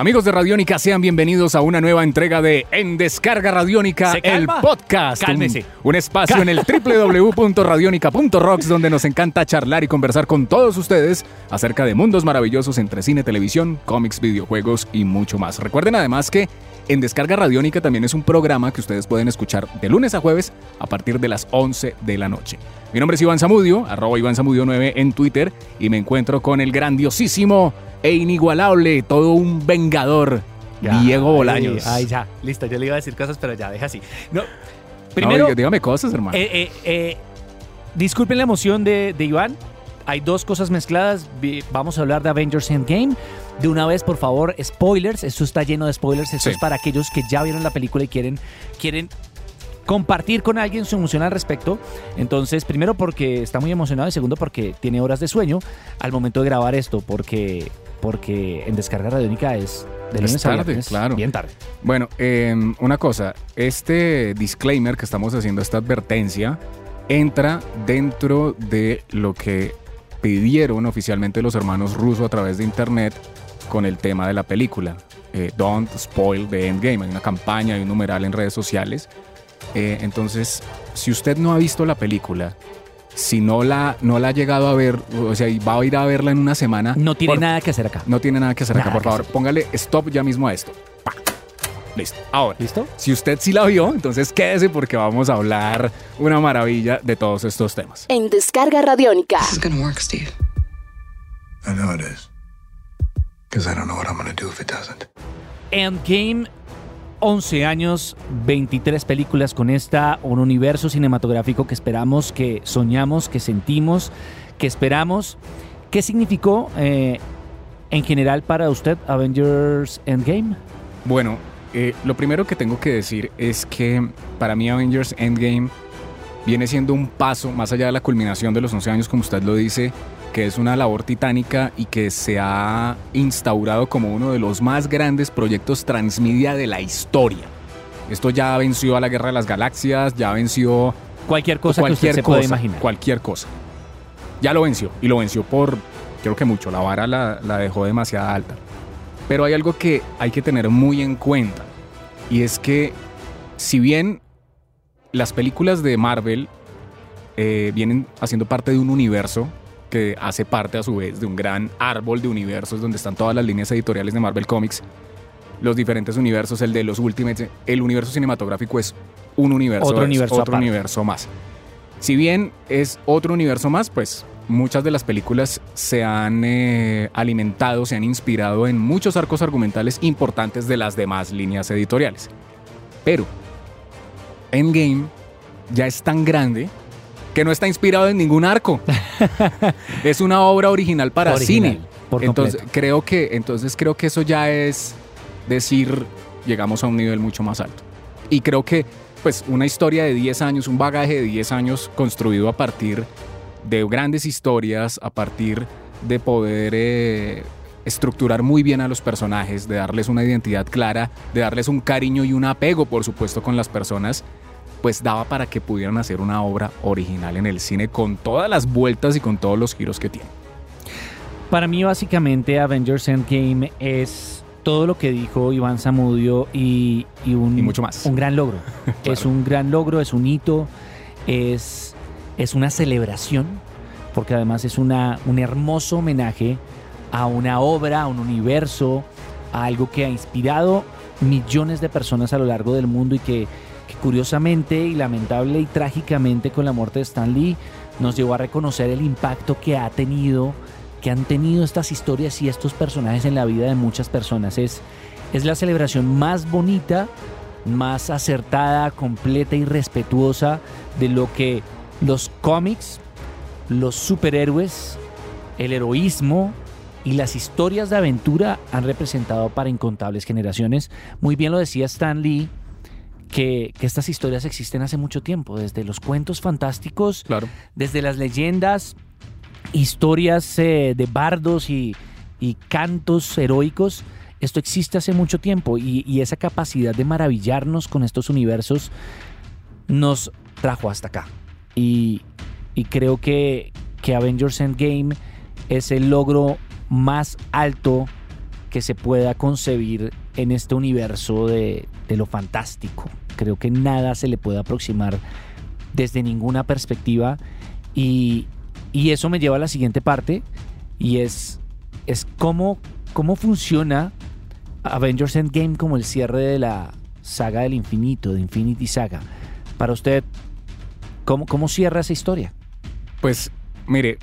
Amigos de Radiónica, sean bienvenidos a una nueva entrega de En Descarga Radiónica, el podcast. Cálmese. Un, un espacio en el www.radionica.rocks donde nos encanta charlar y conversar con todos ustedes acerca de mundos maravillosos entre cine, televisión, cómics, videojuegos y mucho más. Recuerden además que En Descarga Radiónica también es un programa que ustedes pueden escuchar de lunes a jueves a partir de las 11 de la noche. Mi nombre es Iván Zamudio, arroba Iván Zamudio 9 en Twitter y me encuentro con el grandiosísimo e inigualable, todo un vengador, Ya, Diego Bolaños. Ay, ya, listo, yo le iba a decir cosas, pero ya, deja así. No, No, primero, diga- dígame cosas, hermano. eh, eh, eh, disculpen la emoción de, de Iván. Hay dos cosas mezcladas. Vamos a hablar de Avengers Endgame. De una vez, por favor, spoilers. Esto está lleno de spoilers. Esto Sí. es para aquellos que ya vieron la película y quieren, quieren compartir con alguien su emoción al respecto. Entonces, primero porque está muy emocionado y segundo porque tiene horas de sueño al momento de grabar esto, porque, porque en Descarga Radiónica es de Es lunes a viernes, claro. Bien tarde. Bueno, eh, una cosa, este disclaimer que estamos haciendo, esta advertencia, entra dentro de lo que pidieron oficialmente los hermanos rusos a través de internet con el tema de la película. Eh, Don't spoil the endgame. Hay una campaña, hay un numeral en redes sociales. Eh, entonces, si usted no ha visto la película, si no la, no la ha llegado a ver, o sea, y va a ir a verla en una semana, No tiene por- nada que hacer acá. no tiene nada que hacer acá, por favor. hacer. Póngale stop ya mismo a esto. Listo. Ahora, ¿Listo? si usted sí la vio, entonces quédese porque vamos a hablar una maravilla de todos estos temas. En Descarga Radiónica. This is gonna work, Steve. I know it is. Because I don't know what I'm going to do if it doesn't. Endgame, 11 años, 23 películas con esta, un universo cinematográfico que esperamos, que soñamos, que sentimos, que esperamos. ¿Qué significó eh, en general para usted Avengers Endgame? Bueno, eh, lo primero que tengo que decir es que para mí Avengers Endgame viene siendo un paso más allá de la culminación de los 11 años, como usted lo dice, que es una labor titánica y que se ha instaurado como uno de los más grandes proyectos transmedia de la historia. Esto ya venció a la Guerra de las Galaxias, ya venció Cualquier cosa que cualquier usted se cosa, pueda imaginar. Cualquier cosa. Ya lo venció. Y lo venció por, creo que mucho. La vara la, la dejó demasiado alta. Pero hay algo que hay que tener muy en cuenta. Y es que, si bien las películas de Marvel eh, vienen haciendo parte de un universo que hace parte a su vez de un gran árbol de universos donde están todas las líneas editoriales de Marvel Comics, los diferentes universos, el de los Ultimates, el universo cinematográfico es un universo, Otro es universo otro universo más. Si bien es otro universo más, pues muchas de las películas se han eh, alimentado, se han inspirado en muchos arcos argumentales importantes de las demás líneas editoriales. Pero Endgame ya es tan grande que no está inspirado en ningún arco. es una obra original para Original, cine. por entonces creo que entonces creo que eso ya es decir llegamos a un nivel mucho más alto. Y creo que pues una historia de 10 años, un bagaje de 10 años construido a partir de grandes historias, a partir de poder eh, estructurar muy bien a los personajes, de darles una identidad clara, de darles un cariño y un apego, por supuesto, con las personas, pues daba para que pudieran hacer una obra original en el cine con todas las vueltas y con todos los giros que tiene. Para mí, básicamente, Avengers Endgame es todo lo que dijo Iván Zamudio y, y un, Y mucho más. un gran logro. Claro. Es un gran logro, es un hito, es, es una celebración, porque además es una, un hermoso homenaje a una obra, a un universo, a algo que ha inspirado millones de personas a lo largo del mundo y que, curiosamente y lamentable y trágicamente con la muerte de Stan Lee nos llevó a reconocer el impacto que ha tenido, que han tenido estas historias y estos personajes en la vida de muchas personas. Es, es la celebración más bonita, más acertada, completa y respetuosa de lo que los cómics, los superhéroes, el heroísmo y las historias de aventura han representado para incontables generaciones. Muy bien lo decía Stan Lee, que, que estas historias existen hace mucho tiempo, desde los cuentos fantásticos, Claro. desde las leyendas, historias eh, de bardos y, y cantos heroicos, esto existe hace mucho tiempo y, y esa capacidad de maravillarnos con estos universos nos trajo hasta acá. Y, creo que, que Avengers Endgame es el logro más alto que se pueda concebir en este universo de, de lo fantástico. Creo que nada se le puede aproximar desde ninguna perspectiva y, y eso me lleva a la siguiente parte y es, es cómo, cómo funciona Avengers Endgame como el cierre de la saga del infinito, de Infinity Saga. Para usted, ¿cómo, cómo cierra esa historia? Pues, mire,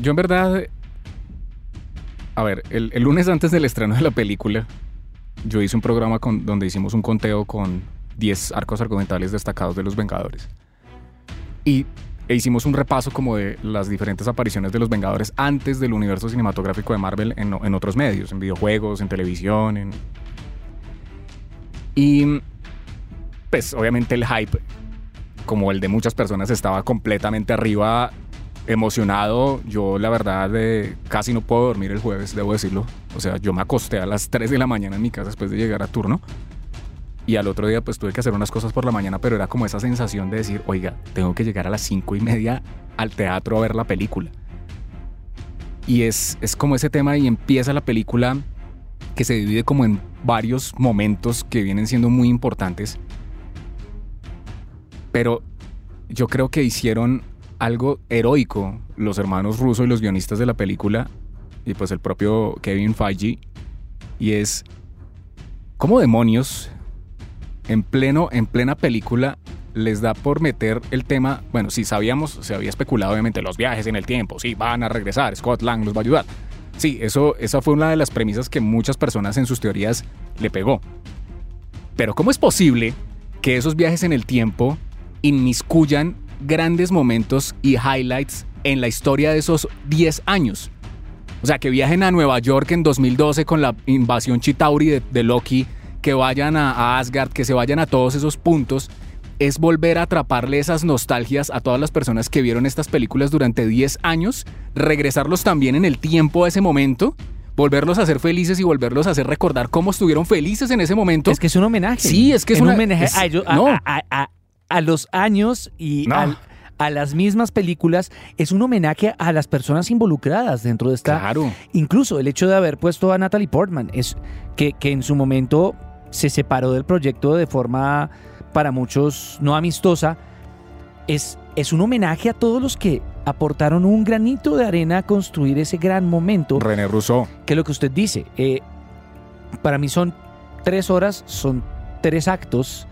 yo en verdad. A ver, el, el lunes antes del estreno de la película, yo hice un programa con, donde hicimos un conteo con 10 arcos argumentales destacados de los Vengadores. Y e hicimos un repaso como de las diferentes apariciones de los Vengadores antes del universo cinematográfico de Marvel en, en otros medios, en videojuegos, en televisión, en... Y pues obviamente el hype, como el de muchas personas, estaba completamente arriba, emocionado. Yo la verdad eh, casi no puedo dormir el jueves, debo decirlo. O sea, yo me acosté a las 3 de la mañana en mi casa después de llegar a turno. Y al otro día pues tuve que hacer unas cosas por la mañana, pero era como esa sensación de decir, oiga, tengo que llegar a las cinco y media al teatro a ver la película. Y es, es como ese tema y empieza la película que se divide como en varios momentos que vienen siendo muy importantes. Pero yo creo que hicieron algo heroico los hermanos rusos y los guionistas de la película y pues el propio Kevin Feige y es cómo demonios en pleno en plena película les da por meter el tema, bueno, si sabíamos, se había especulado obviamente los viajes en el tiempo, sí, van a regresar, Scott Lang los va a ayudar. Sí, eso, esa fue una de las premisas que muchas personas en sus teorías le pegó. Pero ¿cómo es posible que esos viajes en el tiempo inmiscuyan grandes momentos y highlights en la historia de esos 10 años? O sea, que viajen a Nueva York en 2012 con la invasión Chitauri de, de Loki, que vayan a, a Asgard, que se vayan a todos esos puntos es volver a atraparle esas nostalgias a todas las personas que vieron estas películas durante 10 años, regresarlos también en el tiempo a ese momento, volverlos a hacer felices y volverlos a hacer recordar cómo estuvieron felices en ese momento. Es que es un homenaje. Sí, es que es un una- homenaje es- a, ellos- no. a- a- a- los años y No. al- a las mismas películas. Es un homenaje a las personas involucradas dentro de esta Claro. Incluso el hecho de haber puesto a Natalie Portman es que, que en su momento se separó del proyecto de forma para muchos no amistosa. Es, es un homenaje a todos los que aportaron un granito de arena a construir ese gran momento René Rousseau. que es lo que usted dice. eh, para mí son tres horas, son tres actos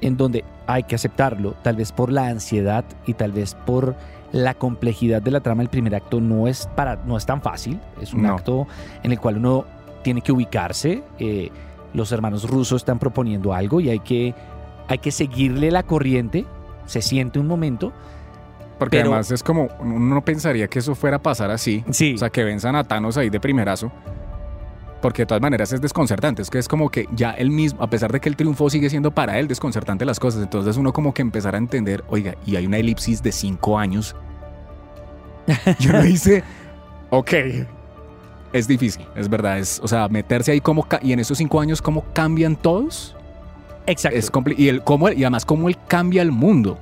en donde hay que aceptarlo, tal vez por la ansiedad y tal vez por la complejidad de la trama. El primer acto no es, para, no es tan fácil, es un No. acto en el cual uno tiene que ubicarse. eh, los hermanos rusos están proponiendo algo y hay que, hay que seguirle la corriente. Se siente un momento. Porque Pero- además es como, uno no pensaría que eso fuera a pasar así. Sí. O sea, que venzan a Thanos ahí de primerazo. Porque de todas maneras es desconcertante. Es que es como que ya él mismo, a pesar de que el triunfo sigue siendo para él desconcertante las cosas, entonces uno como que empezar a entender, oiga, y hay una elipsis de cinco años. Yo lo hice, ok. Es difícil, es verdad. Es, o sea, meterse ahí como... Y en esos cinco años, ¿cómo cambian todos? Exacto. Es y, el, cómo, y además cómo él cambia el mundo.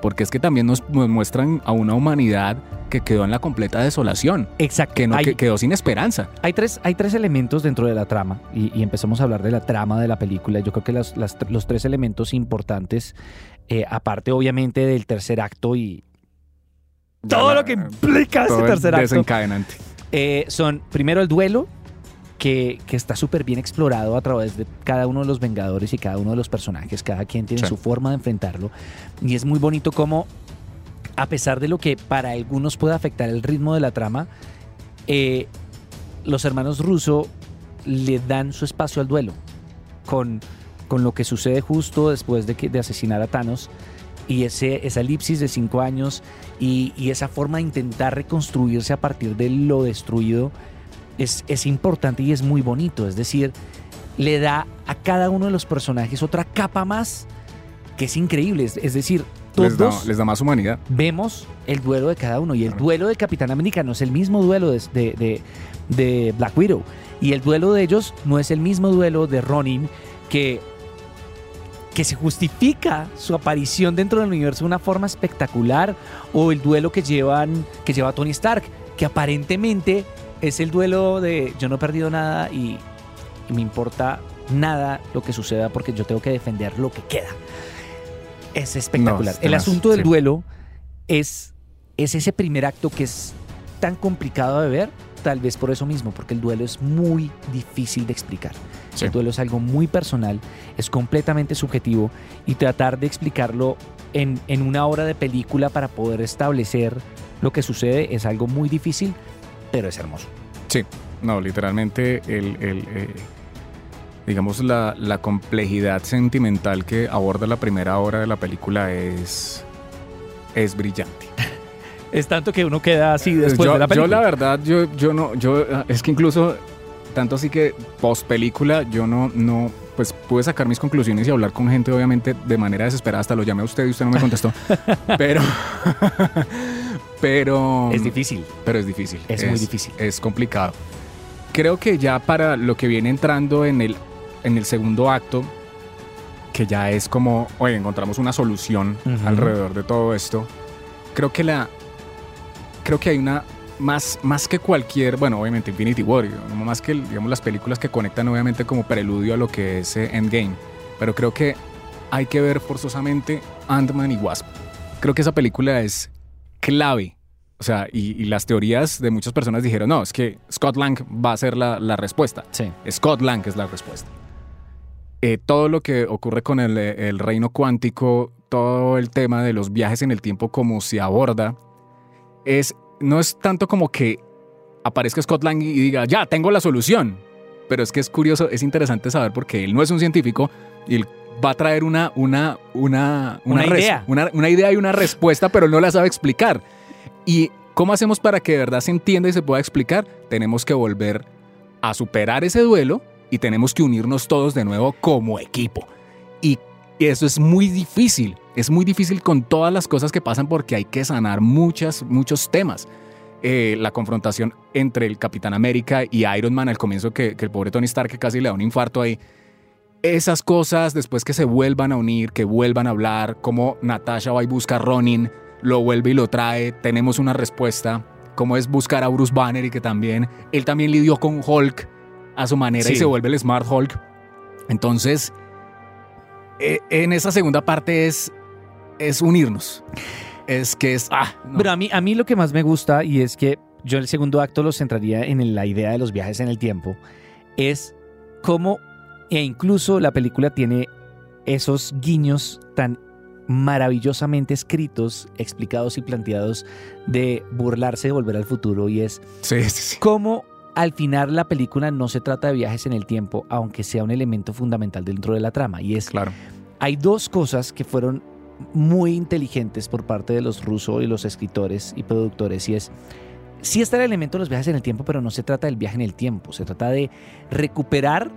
Porque es que también nos, nos muestran a una humanidad que quedó en la completa desolación, Exacto. que, no, Hay- que quedó sin esperanza. Hay tres, hay tres elementos dentro de la trama y, y empezamos a hablar de la trama de la película. Yo creo que las- las- los tres elementos importantes, eh, aparte obviamente del tercer acto y todo la- lo que implica ese tercer acto, desencadenante. eh, son primero el duelo, que, que está súper bien explorado a través de cada uno de los Vengadores y cada uno de los personajes. Cada quien tiene Sí. su forma de enfrentarlo. Y es muy bonito como, a pesar de lo que para algunos puede afectar el ritmo de la trama, eh, los hermanos Russo le dan su espacio al duelo con, con lo que sucede justo después de, que, de asesinar a Thanos y ese, esa elipsis de cinco años y, y esa forma de intentar reconstruirse a partir de lo destruido es, es importante y es muy bonito. Es decir, le da a cada uno de los personajes otra capa más que es increíble. Es, es decir, Les da, todos les da más humanidad. vemos el duelo de cada uno. Y el duelo de Capitán América no es el mismo duelo de, de- de- de Black Widow. Y el duelo de ellos no es el mismo duelo de Ronin que, que se justifica su aparición dentro del universo de una forma espectacular. O el duelo que, llevan, que lleva Tony Stark, que aparentemente es el duelo de yo no he perdido nada y, y me importa nada lo que suceda porque yo tengo que defender lo que queda. Es espectacular. No, el asunto del sí. duelo es, es ese primer acto que es tan complicado de ver, tal vez por eso mismo, porque el duelo es muy difícil de explicar. Sí. El duelo es algo muy personal, es completamente subjetivo y tratar de explicarlo en, en una hora de película para poder establecer lo que sucede es algo muy difícil, pero es hermoso. Sí, no, literalmente el, el, eh, digamos la, la complejidad sentimental que aborda la primera hora de la película es, es brillante. Es tanto que uno queda así después yo, de la yo película. la verdad, yo, yo no, yo ah, es que incluso tanto así que post película yo no, no, pues pude sacar mis conclusiones y hablar con gente obviamente de manera desesperada. Hasta lo llamé a usted y usted no me contestó. pero, pero es difícil. pero es difícil. Es muy difícil. Es complicado. Creo que ya para lo que viene entrando en el, en el segundo acto, que ya es como, oye, encontramos una solución Ujú. alrededor de todo esto. Creo que la. Creo que hay una. Más, más que cualquier, bueno, obviamente Infinity War, más que digamos, las películas que conectan obviamente como preludio a lo que es eh, Endgame, pero creo que hay que ver forzosamente Ant-Man y Wasp. Creo que esa película es clave o sea, y, y las teorías de muchas personas dijeron, no, es que Scott Lang va a ser la, la respuesta. Sí. Scott Lang es la respuesta. Eh, todo lo que ocurre con el, el reino cuántico, todo el tema de los viajes en el tiempo, como se aborda, es, no es tanto como que aparezca Scott Lang y diga, ya, tengo la solución. Pero es que es curioso, es interesante saber porque él no es un científico y él va a traer una, una, una, Una idea. una, una idea y una respuesta, pero él no la sabe explicar. ¿Y cómo hacemos para que de verdad se entienda y se pueda explicar? Tenemos que volver a superar ese duelo y tenemos que unirnos todos de nuevo como equipo. Y y eso es muy difícil, es muy difícil con todas las cosas que pasan porque hay que sanar muchas, muchos temas. Eh, la confrontación entre el Capitán América y Iron Man al comienzo, que, que el pobre Tony Stark que casi le da un infarto ahí. Esas cosas, después que se vuelvan a unir, que vuelvan a hablar, como Natasha va y busca a Ronin, lo vuelve y lo trae, tenemos una respuesta, como es buscar a Bruce Banner y que también, él también lidió con Hulk a su manera y se vuelve el Smart Hulk. Entonces, eh, en esa segunda parte es, es unirnos. Es que es... Ah, no. Pero a mí, a mí lo que más me gusta, y es que yo el segundo acto lo centraría en la idea de los viajes en el tiempo, es cómo, e incluso la película tiene esos guiños tan maravillosamente escritos, explicados y planteados de burlarse de volver al futuro, y es Sí, sí, sí. cómo al final la película no se trata de viajes en el tiempo, aunque sea un elemento fundamental dentro de la trama, y es Claro. hay dos cosas que fueron muy inteligentes por parte de los rusos y los escritores y productores y es sí está el elemento de los viajes en el tiempo pero no se trata del viaje en el tiempo se trata de recuperar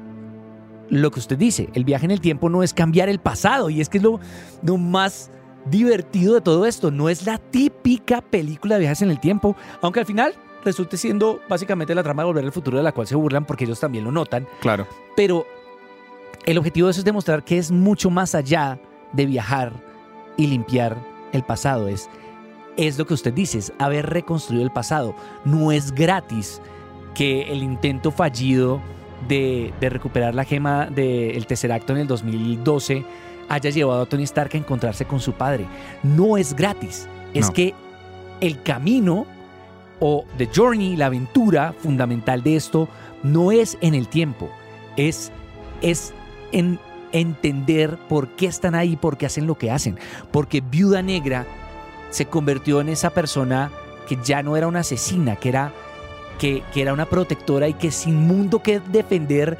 lo que usted dice el viaje en el tiempo no es cambiar el pasado y es que es lo, lo más divertido de todo esto no es la típica película de viajes en el tiempo aunque al final resulte siendo básicamente la trama de volver al futuro de la cual se burlan porque ellos también lo notan Claro. pero el objetivo de eso es demostrar que es mucho más allá de viajar y limpiar el pasado. Es, es lo que usted dice, es haber reconstruido el pasado. No es gratis que el intento fallido de, de recuperar la gema del tercer acto en el 2012 haya llevado a Tony Stark a encontrarse con su padre. No es gratis. Es No. que el camino o the journey, la aventura fundamental de esto, no es en el tiempo, es, es en entender por qué están ahí, por qué hacen lo que hacen. Porque Viuda Negra se convirtió en esa persona que ya no era una asesina, que era, que, que era una protectora y que sin mundo que defender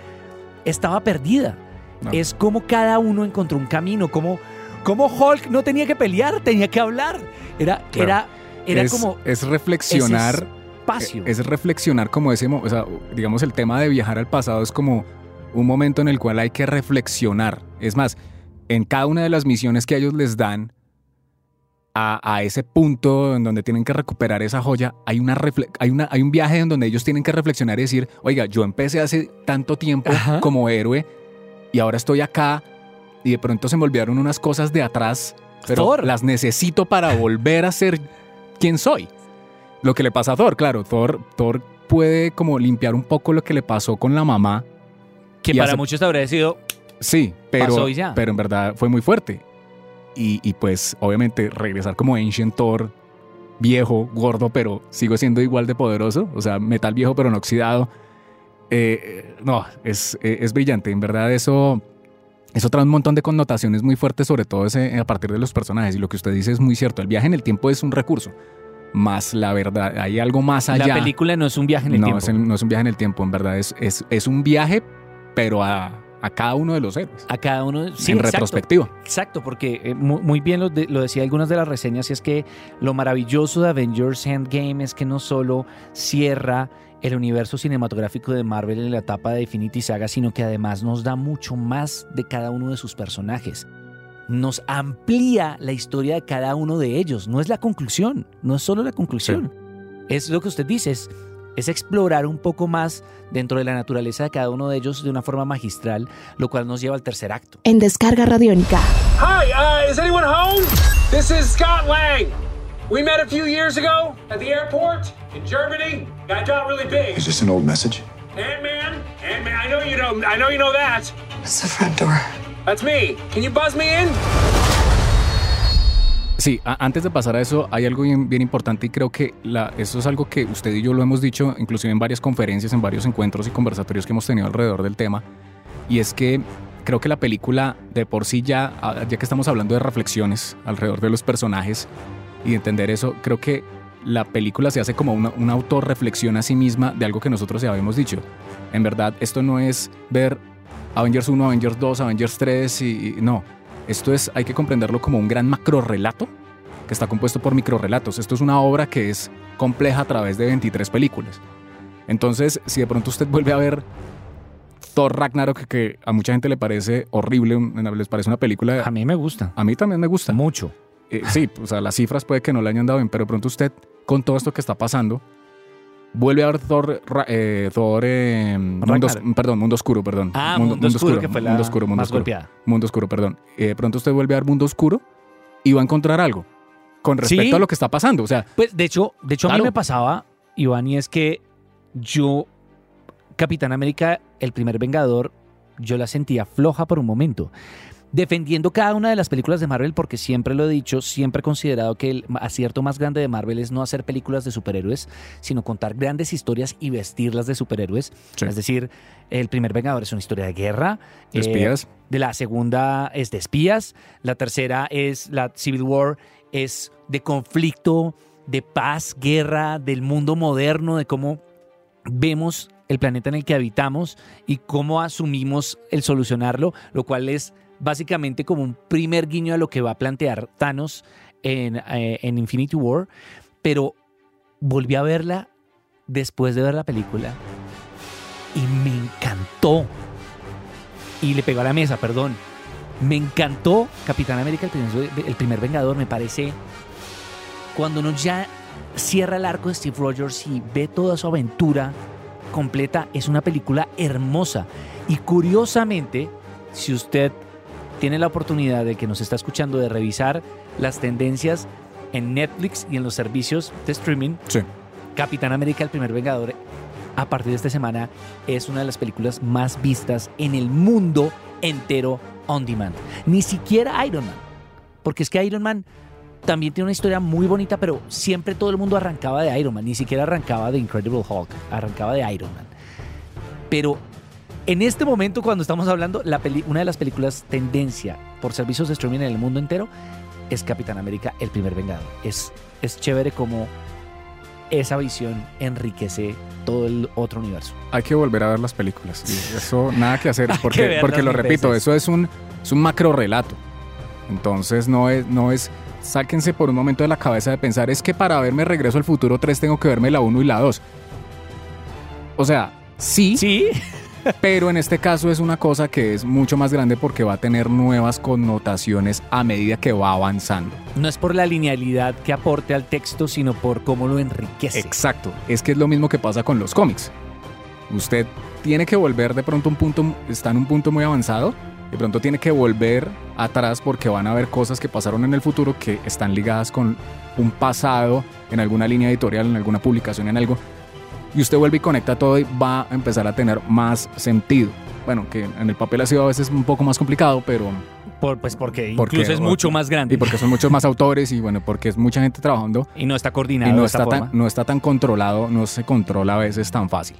estaba perdida. No. Es como cada uno encontró un camino, como, como Hulk no tenía que pelear, tenía que hablar. Era, Claro. era, era es, como es reflexionar. espacio. Es reflexionar como ese, o sea, digamos el tema de viajar al pasado es como un momento en el cual hay que reflexionar. Es más, en cada una de las misiones que ellos les dan, a, a ese punto en donde tienen que recuperar esa joya, hay, una hay, una, hay un viaje en donde ellos tienen que reflexionar y decir, oiga, yo empecé hace tanto tiempo Ajá. como héroe y ahora estoy acá y de pronto se me olvidaron unas cosas de atrás, pero Thor. las necesito para volver a ser quien soy. Lo que le pasa a Thor, claro, Thor, Thor puede como limpiar un poco lo que le pasó con la mamá. Que para hace- muchos habría sido Sí, pero, pero en verdad fue muy fuerte. Y, y pues obviamente regresar como Ancient Thor, viejo, gordo, pero sigo siendo igual de poderoso. O sea, metal viejo pero no oxidado. Eh, no, es, eh, es brillante. En verdad eso, eso trae un montón de connotaciones muy fuertes, sobre todo ese, a partir de los personajes. Y lo que usted dice es muy cierto. El viaje en el tiempo es un recurso. Más la verdad, hay algo más allá. la película no es un viaje en el no, tiempo. es no es un viaje en el tiempo, en verdad. Es, es, es un viaje, pero a, a cada uno de los héroes. A cada uno. Sí, en exacto. retrospectiva. Exacto, porque eh, mu- muy, bien lo, de- lo decía algunas de las reseñas, y es que lo maravilloso de Avengers Endgame es que no solo cierra el universo cinematográfico de Marvel en la etapa de Infinity Saga, sino que además nos da mucho más de cada uno de sus personajes. Nos amplía la historia de cada uno de ellos. No es la conclusión, no es solo la conclusión. Es lo que usted dice, es, es explorar un poco más dentro de la naturaleza de cada uno de ellos de una forma magistral, lo cual nos lleva al tercer acto. En Descarga Radiónica. Hi, uh, is anyone home? This is Scott Lang. We met a few years ago at the airport in Germany. Got got really big. Is this an old message? Ant-Man, Ant-Man. I know you know. I know you know that. It's the front door. That's me. Can you buzz me in? Sí, antes de pasar a eso, hay algo bien, bien importante y creo que la, eso es algo que usted y yo lo hemos dicho, inclusive en varias conferencias, en varios encuentros y conversatorios que hemos tenido alrededor del tema, y es que creo que la película de por sí ya, ya que estamos hablando de reflexiones alrededor de los personajes y de entender eso, creo que la película se hace como una, una autorreflexión a sí misma de algo que nosotros ya habíamos dicho. En verdad, esto no es ver Avengers 1, Avengers 2, Avengers 3 y, y no. Esto es, hay que comprenderlo como un gran macro relato que está compuesto por microrelatos. Esto es una obra que es compleja a través de 23 películas. Entonces, si de pronto usted vuelve a ver Thor Ragnarok, que, a mucha gente le parece horrible, les parece una película... A mí me gusta. A mí también me gusta. Mucho. Eh, sí, o sea, las cifras puede que no le hayan dado bien, pero de pronto usted, con todo esto que está pasando, vuelve a ver Thor, eh, Thor eh, mundo, perdón, Mundo Oscuro, perdón. Ah, Mundo, Oscuro, que fue la Mundo Oscuro, Mundo más Oscuro. golpeada. Mundo Oscuro, perdón. Eh, pronto usted vuelve a ver Mundo Oscuro y va a encontrar algo con respecto Sí. a lo que está pasando. O sea, Pues de hecho, de hecho a mí me pasaba, Iván, y es que yo, Capitán América, el primer Vengador, yo la sentía floja por un momento. Defendiendo cada una de las películas de Marvel, porque siempre lo he dicho, siempre he considerado que el acierto más grande de Marvel es no hacer películas de superhéroes, sino contar grandes historias y vestirlas de superhéroes. Sí. Es decir, el primer Vengador es una historia de guerra. de eh, espías. de la segunda es de espías, la tercera es la Civil War, es de conflicto, de paz, guerra, del mundo moderno, de cómo vemos el planeta en el que habitamos y cómo asumimos el solucionarlo, lo cual es básicamente como un primer guiño a lo que va a plantear Thanos en, eh, en Infinity War, pero volví a verla después de ver la película y me encantó y le pegó a la mesa, perdón. Me encantó Capitán América, el primer, el primer Vengador, me parece. Cuando uno ya cierra el arco de Steve Rogers y ve toda su aventura completa, es una película hermosa. Y curiosamente, si usted tiene la oportunidad de que nos está escuchando de revisar las tendencias en Netflix y en los servicios de streaming, Sí. Capitán América, el primer Vengador, a partir de esta semana es una de las películas más vistas en el mundo entero on demand. Ni siquiera Iron Man. Porque es que Iron Man también tiene una historia muy bonita, pero siempre todo el mundo arrancaba de Iron Man. Ni siquiera arrancaba de Incredible Hulk, arrancaba de Iron Man. Pero en este momento, cuando estamos hablando, la peli- una de las películas tendencia por servicios de streaming en el mundo entero es Capitán América, el primer Vengador. Es, es chévere como esa visión enriquece todo el otro universo. Hay que volver a ver las películas. Eso nada que hacer, que porque, porque lo repito, veces. eso es un, es un macro relato. Entonces no es, no es, sáquense por un momento de la cabeza de pensar, es que para verme Regreso al Futuro 3 tengo que verme la 1 y la 2. O sea, sí, Sí, Pero en este caso es una cosa que es mucho más grande porque va a tener nuevas connotaciones a medida que va avanzando. No es por la linealidad que aporte al texto, sino por cómo lo enriquece. Exacto. Es que es lo mismo que pasa con los cómics. Usted tiene que volver de pronto a un punto, está en un punto muy avanzado, de pronto tiene que volver atrás porque van a haber cosas que pasaron en el futuro que están ligadas con un pasado en alguna línea editorial, en alguna publicación, en algo. Y usted vuelve y conecta todo y va a empezar a tener más sentido. Bueno, que en el papel ha sido a veces un poco más complicado, pero Por- pues porque, Porque- incluso es mucho más grande. y porque son muchos más autores y bueno, porque es mucha gente trabajando Y no está coordinado y no de esta está, forma. tan, no está tan controlado, no se controla a veces tan fácil.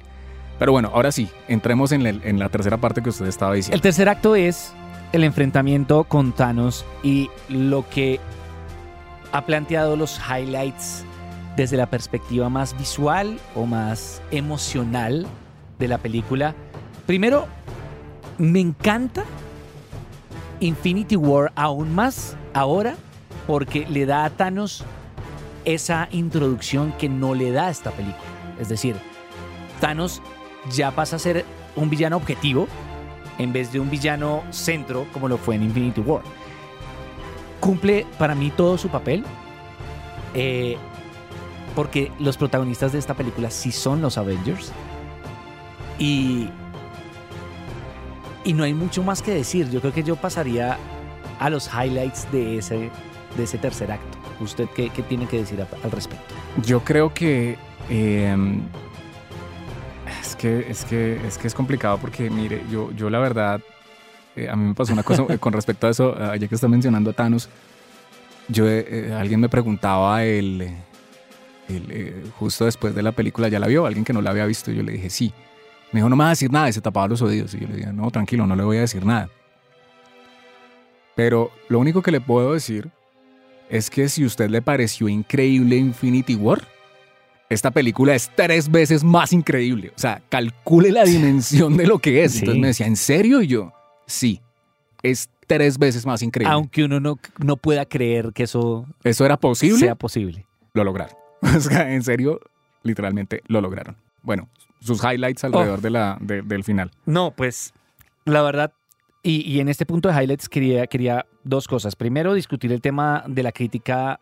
Pero bueno, ahora sí, entremos en, el- en la tercera parte que usted estaba diciendo. El tercer acto es el enfrentamiento con Thanos y lo que ha planteado los highlights desde la perspectiva más visual o más emocional de la película. Primero, me encanta Infinity War aún más ahora porque le da a Thanos esa introducción que no le da esta película. Es decir, Thanos ya pasa a ser un villano objetivo en vez de un villano centro como lo fue en Infinity War. Cumple para mí todo su papel eh, porque los protagonistas de esta película sí son los Avengers y, y no hay mucho más que decir. Yo creo que yo pasaría a los highlights de ese, de ese tercer acto. ¿Usted qué, qué tiene que decir al respecto? Yo creo que eh, es que es que es que es complicado porque mire, yo yo la verdad eh, a mí me pasó una cosa eh, con respecto a eso, ah, ya que está mencionando a Thanos. Yo eh, eh, alguien me preguntaba el, eh, eh, justo después de la película ya la vio, alguien que no la había visto, y yo le dije sí. Me dijo no me va a decir nada y se tapaba los oídos y yo le dije no tranquilo no le voy a decir nada. Pero lo único que le puedo decir es que si usted le pareció increíble Infinity War, esta película es tres veces más increíble. O sea, calcule la dimensión de lo que es. Sí. Entonces me decía, ¿en serio? Y yo, sí, es tres veces más increíble. Aunque uno no, no pueda creer que eso ¿Eso era posible? sea posible. Lo lograron. O sea, en serio, literalmente lo lograron. Bueno, sus highlights alrededor de la, de- del final. No, pues la verdad, y, y en este punto de highlights quería, quería dos cosas. Primero, discutir el tema de la crítica,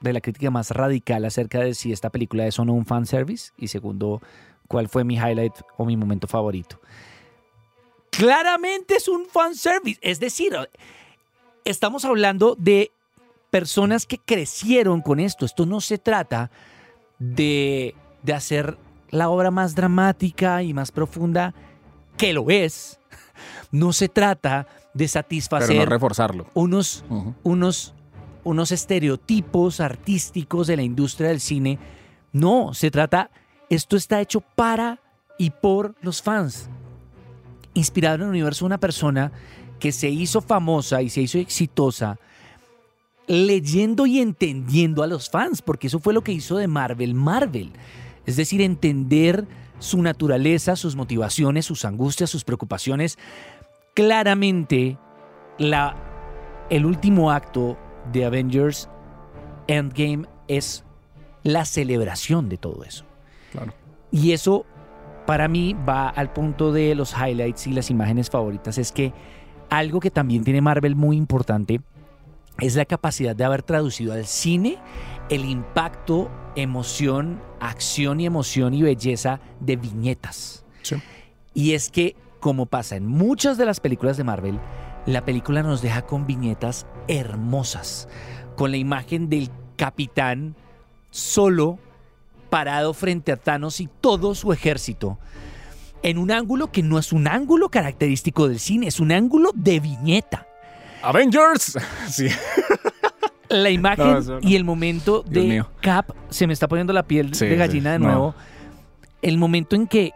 de la crítica más radical acerca de si esta película es o no un fanservice. Y segundo, cuál fue mi highlight o mi momento favorito. Claramente es un fanservice. Es decir, estamos hablando de personas que crecieron con esto. Esto no se trata de, de hacer la obra más dramática y más profunda que lo es. No se trata de Pero satisfacer no reforzarlo. unos, unos, unos estereotipos artísticos de la industria del cine. No, se trata, esto está hecho para y por los fans. Inspirado en el universo de una persona que se hizo famosa y se hizo exitosa leyendo y entendiendo a los fans, porque eso fue lo que hizo de Marvel Marvel. Es decir, entender su naturaleza, sus motivaciones, sus angustias, sus preocupaciones. Claramente, la, el último acto de Avengers Endgame es la celebración de todo eso. Claro. Y eso para mí va al punto de los highlights y las imágenes favoritas. Es que algo que también tiene Marvel muy importante es la capacidad de haber traducido al cine el impacto, emoción, acción y emoción y belleza de viñetas. Sí. Y es que, como pasa en muchas de las películas de Marvel, la película nos deja con viñetas hermosas, con la imagen del capitán solo parado frente a Thanos y todo su ejército, en un ángulo que no es un ángulo característico del cine, es un ángulo de viñeta. Avengers. Sí. La imagen No, eso no. y el momento Dios de mío. Cap, se me está poniendo la piel Sí, de gallina sí, de no. nuevo. El momento en que,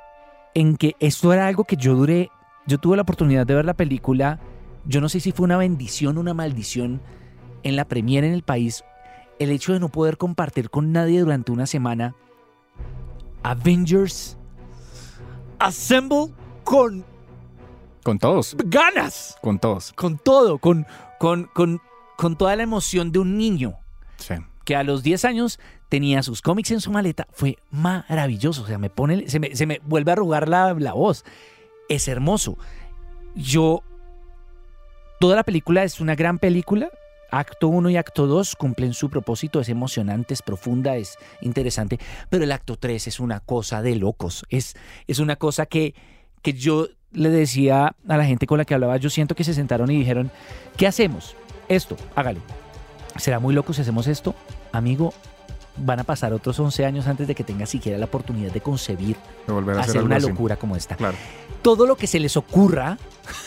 en que esto era algo que yo duré, yo tuve la oportunidad de ver la película, yo no sé si fue una bendición o una maldición en la premiere en el país, el hecho de no poder compartir con nadie durante una semana Avengers Assemble con Con todos. ganas, Con todos. con todo, con, con, con, con toda la emoción de un niño Sí. que a los 10 años tenía sus cómics en su maleta, fue maravilloso. O sea, me pone, se me, se me vuelve a arrugar la, la voz. es hermoso. Yo, toda la película es una gran película. Acto 1 y acto 2 cumplen su propósito, es emocionante, es profunda, es interesante, pero el acto 3 es una cosa de locos, es, es una cosa que, que yo le decía a la gente con la que hablaba, yo siento que se sentaron y dijeron, ¿qué hacemos? Esto, hágale. ¿Será muy loco si hacemos esto? Amigo, van a pasar otros 11 años antes de que tenga siquiera la oportunidad de concebir, De volver a hacer, una así. locura como esta. Claro. Todo lo que se les ocurra,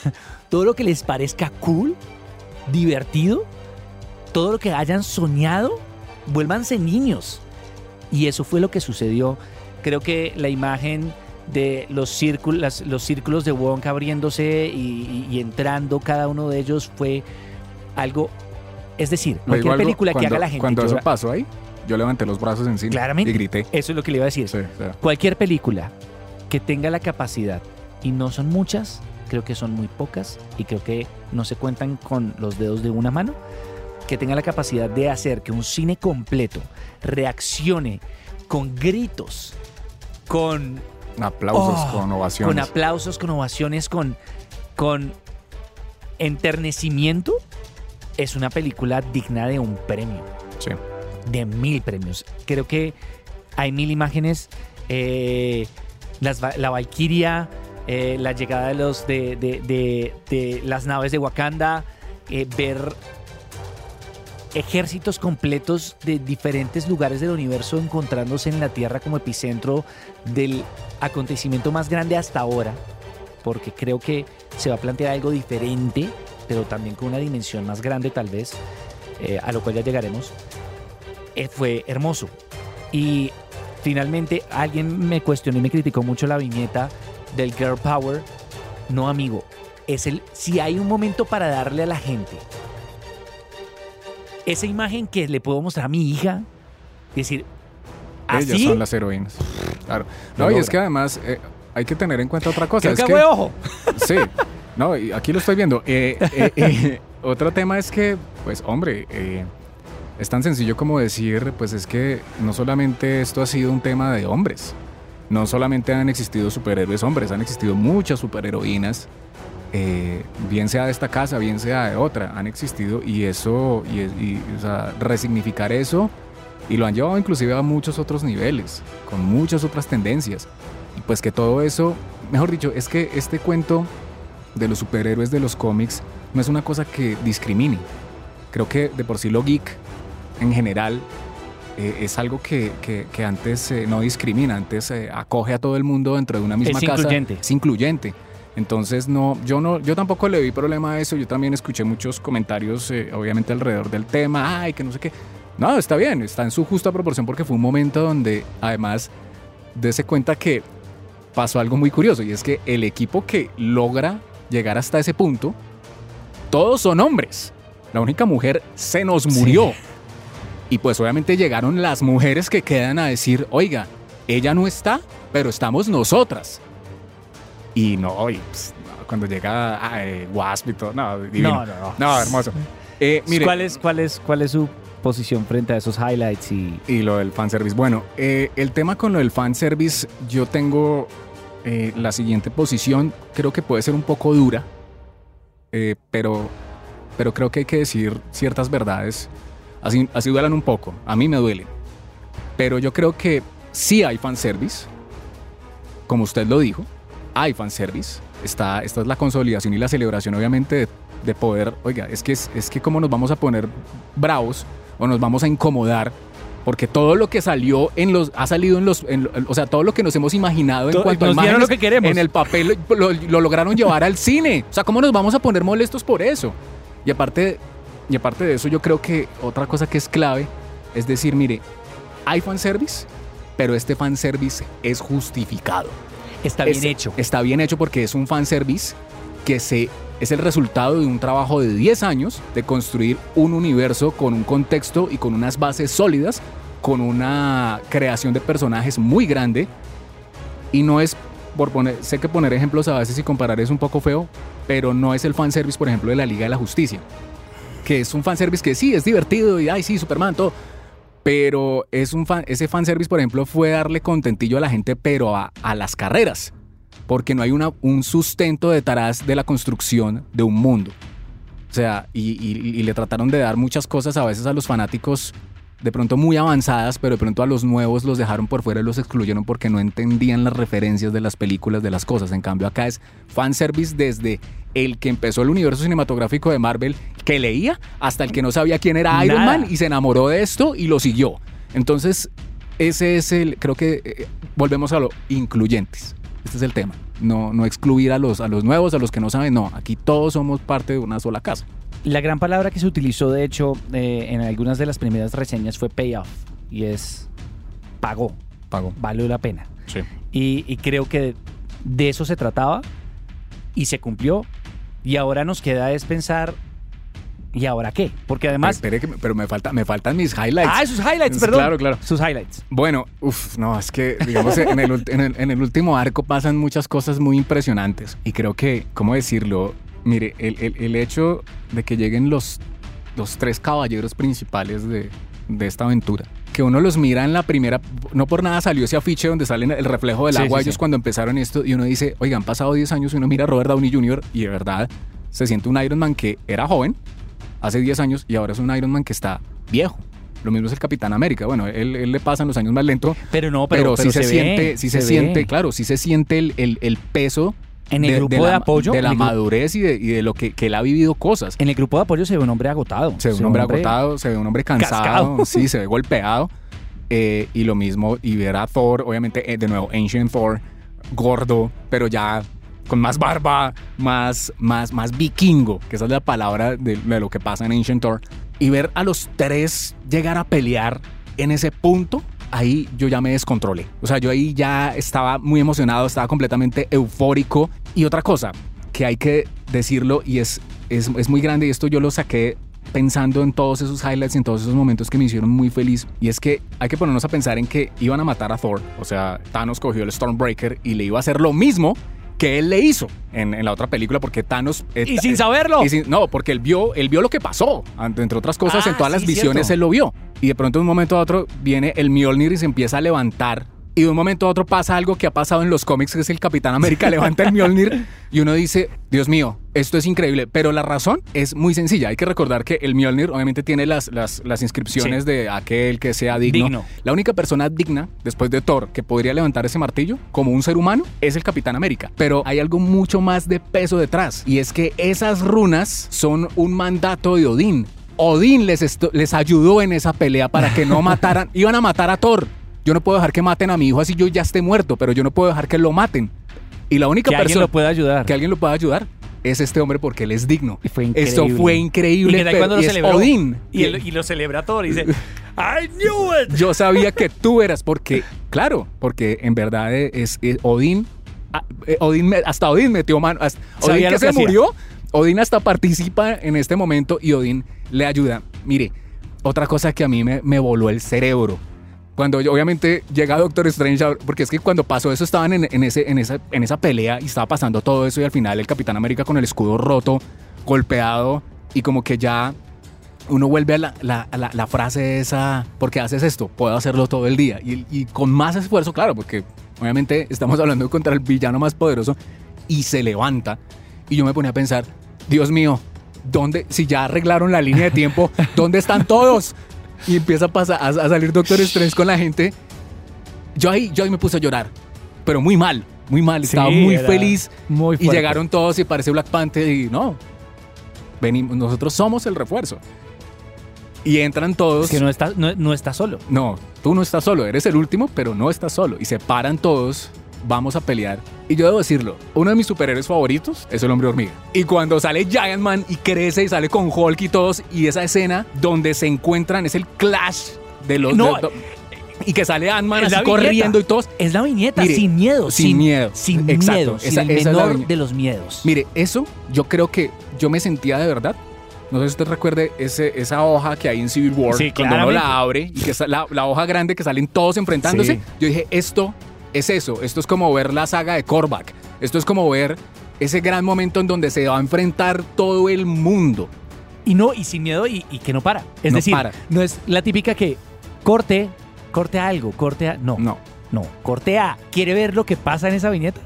todo lo que les parezca cool, divertido, todo lo que hayan soñado, vuélvanse niños. Y eso fue lo que sucedió. Creo que la imagen de los círculos, las- los círculos de Wonka abriéndose y, y- y entrando cada uno de ellos fue algo... Es decir, cualquier algo, película que cuando- haga la gente Cuando eso pasó ahí, yo levanté los brazos en cine Claramente. y grité. Eso es lo que le iba a decir. Sí, Cualquier película que tenga la capacidad, y no son muchas, creo que son muy pocas, y creo que no se cuentan con los dedos de una mano, que tenga la capacidad de hacer que un cine completo reaccione con gritos, con, aplausos Oh, con ovaciones. con aplausos, con ovaciones, con, con enternecimiento, es una película digna de un premio Sí. de mil premios. Creo que hay mil imágenes. eh, las la Valkyria, eh, la llegada de los de, de- de- de las naves de Wakanda, eh, ver ejércitos completos de diferentes lugares del universo encontrándose en la Tierra como epicentro del acontecimiento más grande hasta ahora, porque creo que se va a plantear algo diferente, pero también con una dimensión más grande tal vez, eh, a lo cual ya llegaremos eh, fue hermoso. Y finalmente alguien me cuestionó y me criticó mucho la viñeta del Girl Power. No, amigo, es el si hay un momento para darle a la gente esa imagen que le puedo mostrar a mi hija, decir, Ellas son las heroínas. Claro. No, y es que además eh, hay que tener en cuenta otra cosa. creo es que ojo. Sí, no, y aquí lo estoy viendo. Eh, eh, otro tema es que, pues, hombre, es tan sencillo como decir, pues es que no solamente esto ha sido un tema de hombres, no solamente han existido superhéroes hombres, han existido muchas superheroínas, eh, bien sea de esta casa, bien sea de otra, han existido y eso, y, y, o sea, resignificar eso, y lo han llevado inclusive a muchos otros niveles, con muchas otras tendencias. Y pues que todo eso, mejor dicho, es que este cuento de los superhéroes de los cómics no es una cosa que discrimine. Creo que de por sí lo geek en general eh, es algo que, que- que antes eh, no discrimina, antes eh, acoge a todo el mundo dentro de una misma Es casa. incluyente. Es incluyente. Entonces no, yo no, yo tampoco le vi problema a eso. Yo también escuché muchos comentarios, eh, obviamente alrededor del tema, ay, que no sé qué. No, está bien, está en su justa proporción porque fue un momento donde además dése cuenta que pasó algo muy curioso y es que el equipo que logra llegar hasta ese punto, todos son hombres. La única mujer se nos murió. Y pues obviamente llegaron las mujeres que quedan a decir, oiga, ella no está, pero estamos nosotras. Y no, y, pues, no, cuando llega ah, eh, Wasp y todo, no, divino. No, no, no. No, hermoso. Eh, mire, ¿Cuál, es, cuál, es, ¿Cuál es su posición frente a esos highlights? Y, Y lo del fanservice. Bueno, eh, el tema con lo del fanservice, yo tengo eh, la siguiente posición. Creo que puede ser un poco dura, eh, pero, pero creo que hay que decir ciertas verdades. Así, así duelan un poco. A mí me duelen. Pero yo creo que sí hay fanservice. Como usted lo dijo, hay fanservice. Está, esta es la consolidación y la celebración, obviamente, de, de poder. Oiga, es que, es, es que cómo nos vamos a poner bravos o nos vamos a incomodar porque todo lo que salió en los ha salido en los en- o sea todo lo que nos hemos imaginado en To- cuanto a imágenes lo que queremos. en el papel lo, lo- lo lograron llevar al cine o sea cómo nos vamos a poner molestos por eso y aparte y aparte de eso yo creo que otra cosa que es clave es decir mire hay fanservice pero este fanservice es justificado está bien es- hecho. Está bien hecho porque es un fanservice que se, es el resultado de un trabajo de 10 años de construir un universo con un contexto y con unas bases sólidas, con una creación de personajes muy grande. Y no es, por poner, sé que poner ejemplos a veces y comparar es un poco feo, pero no es el fanservice, por ejemplo, de la Liga de la Justicia. Que es un fanservice que sí, es divertido y, ay, sí, Superman, todo. Pero es un fan, ese fanservice, por ejemplo, fue darle contentillo a la gente, pero a, a las carreras. Porque no hay una, un sustento detrás de la construcción de un mundo. O sea, y, y- y le trataron de dar muchas cosas a veces a los fanáticos de pronto muy avanzadas, pero de pronto a los nuevos los dejaron por fuera y los excluyeron porque no entendían las referencias de las películas, de las cosas. En cambio, acá es fanservice desde el que empezó el universo cinematográfico de Marvel, que leía, hasta el que no sabía quién era Iron. Man y se enamoró de esto y lo siguió. Entonces, ese es el, creo que eh, volvemos a lo incluyentes. Este es el tema. No, no excluir a los, a los nuevos, a los que no saben, no. Aquí todos somos parte de una sola casa. La gran palabra que se utilizó, de hecho, eh, en algunas de las primeras reseñas fue payoff. Y es pagó, Pago. valió la pena. Sí. Y, y creo que de eso se trataba y se cumplió. Y ahora nos queda es pensar, ¿y ahora qué? Porque además... Espere que me- pero me, falta, me faltan mis highlights. ah, sus highlights, perdón. claro, claro. Sus highlights. Bueno, uff, no, es que, digamos, en el, ult- en, el, en el último arco pasan muchas cosas muy impresionantes. Y creo que, ¿cómo decirlo? Mire, el, el- el hecho de que lleguen los, los tres caballeros principales de, de esta aventura, que uno los mira en la primera, no por nada salió ese afiche donde sale el reflejo del Sí, agua sí, ellos sí. cuando empezaron esto, y uno dice, oigan, han pasado 10 años, y uno mira a Robert Downey Jr. y de verdad se siente un Iron Man que era joven hace 10 años y ahora es un Iron Man que está viejo. Lo mismo es el Capitán América. Bueno, él, él le pasan los años más lento, Pero no, pero, pero, sí se, ve, siente, sí se, siente, claro, sí se siente el, el- el peso En el grupo de, la, apoyo, de la madurez y de, y de lo que, que él ha vivido cosas. en el grupo de apoyo se ve un hombre agotado. Se ve un hombre agotado, se ve un hombre cansado, cascado. sí, se ve golpeado. Eh, y lo mismo, y ver a Thor, obviamente, eh, de nuevo, Ancient Thor, gordo, pero ya con más barba, más, más, más vikingo, que esa es la palabra de, de lo que pasa en Ancient Thor. Y ver a los tres llegar a pelear en ese punto, ahí yo ya me descontrolé. O sea, yo ahí ya estaba muy emocionado, estaba completamente eufórico. Y otra cosa que hay que decirlo, y es, es, es muy grande, y esto yo lo saqué pensando en todos esos highlights y en todos esos momentos que me hicieron muy feliz. Y es que hay que ponernos a pensar en que iban a matar a Thor. O sea, Thanos cogió el Stormbreaker y le iba a hacer lo mismo que él le hizo en, en la otra película, porque Thanos... eh, Y sin saberlo. y sin- no, porque él vio, él vio lo que pasó. Entre otras cosas, Ah, en todas las visiones cierto. él lo vio. Y de pronto de un momento a otro viene el Mjolnir y se empieza a levantar. Y de un momento a otro pasa algo que ha pasado en los cómics, que es el Capitán América levanta el Mjolnir y uno dice, Dios mío, esto es increíble. Pero la razón es muy sencilla. Hay que recordar que el Mjolnir obviamente tiene las, las, las inscripciones Sí. de aquel que sea digno. Digno. La única persona digna, después de Thor, que podría levantar ese martillo como un ser humano, es el Capitán América. Pero hay algo mucho más de peso detrás. Y es que esas runas son un mandato de Odín. Odín les, les ayudó en esa pelea para que no mataran. Iban a matar a Thor. Yo no puedo dejar que maten a mi hijo así yo ya esté muerto, pero yo no puedo dejar que lo maten. Y la única Que alguien persona lo pueda ayudar. que alguien lo pueda ayudar es este hombre porque él es digno. Y fue Esto increíble. fue ¿Y increíble. pero- cuando lo y es celebró? Odín. Y, él- y lo celebra todo y dice, I knew it. Yo sabía que tú eras porque, claro, porque en verdad es, es Odín. ah, eh, Odín hasta Odín metió mano. hasta- Odín que se murió. Odín hasta participa en este momento y Odín le ayuda. Mire, otra cosa que a mí me, me voló el cerebro. Cuando obviamente llega Doctor Strange, porque es que cuando pasó eso estaban en, ese, en, esa, en esa pelea y estaba pasando todo eso y al final el Capitán América con el escudo roto, golpeado y como que ya uno vuelve a la, la- la- la frase esa, ¿por qué haces esto? Puedo hacerlo todo el día. Y, y con más esfuerzo, claro, porque obviamente estamos hablando contra el villano más poderoso y se levanta. Y yo me ponía a pensar, Dios mío, ¿dónde, si ya arreglaron la línea de tiempo, ¿dónde están todos? Y empieza a, pasar, a, a salir Doctor Strange con la gente. Yo ahí, yo ahí me puse a llorar, pero muy mal, muy mal. Estaba Sí, muy feliz. muy y llegaron todos y parece Black Panther y no, venimos, nosotros somos el refuerzo. Y entran todos. Es que no está, no, no está solo. No, tú no estás solo, eres el último, pero no estás solo. Y se paran todos, vamos a pelear. Y yo debo decirlo, uno de mis superhéroes favoritos es el hombre hormiga. Y cuando sale Giant Man y crece y sale con Hulk y todos, y esa escena donde se encuentran es el clash de los... No, de- y que sale Ant-Man así corriendo y todos. Es la viñeta, Mire, sin miedo. sin miedo. Sin Exacto, miedo. sin esa- el esa es la menor de los miedos. Mire, eso yo creo que yo me sentía de verdad. No sé si usted recuerde ese, esa hoja que hay en Civil War, Sí, cuando uno la abre y que la, la hoja grande que salen todos enfrentándose. Sí. Yo dije, esto es eso. Esto es como ver la saga de Korvac. Esto es como ver ese gran momento en donde se va a enfrentar todo el mundo. Y no, y sin miedo y, y que no para. Es No decir, para. no es la típica que corte, corte a algo, corte a. No, no, No. corte a. ¿Quiere ver lo que pasa en esa viñeta?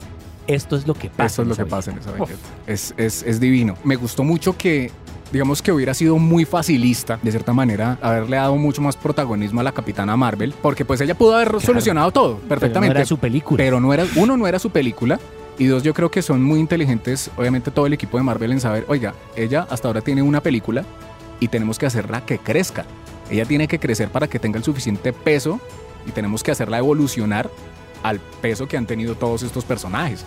esto es lo que pasa. Eso es lo que pasa en esa viñeta. Es, es, es divino. Me gustó mucho que, digamos que hubiera sido muy facilista, de cierta manera, haberle dado mucho más protagonismo a la Capitana Marvel, porque pues ella pudo haber solucionado todo Pero perfectamente. no era su película. pero no era, uno, no era su película. Y dos, yo creo que son muy inteligentes, obviamente todo el equipo de Marvel en saber, oiga, ella hasta ahora tiene una película y tenemos que hacerla que crezca. Ella tiene que crecer para que tenga el suficiente peso y tenemos que hacerla evolucionar al peso que han tenido todos estos personajes.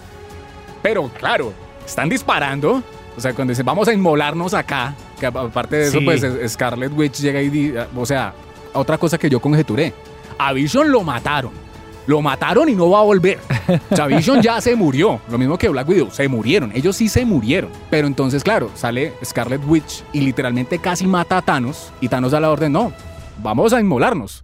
Pero claro, están disparando. O sea, cuando dicen vamos a inmolarnos acá, que aparte de eso, Sí. pues Scarlet Witch llega y o sea, otra cosa que yo conjeturé. A Vision lo mataron. Lo mataron y no va a volver. O sea, Vision ya se murió. Lo mismo que Black Widow. Se murieron. Ellos sí se murieron. Pero entonces, claro, sale Scarlet Witch y literalmente casi mata a Thanos. Y Thanos da la orden, no, vamos a inmolarnos.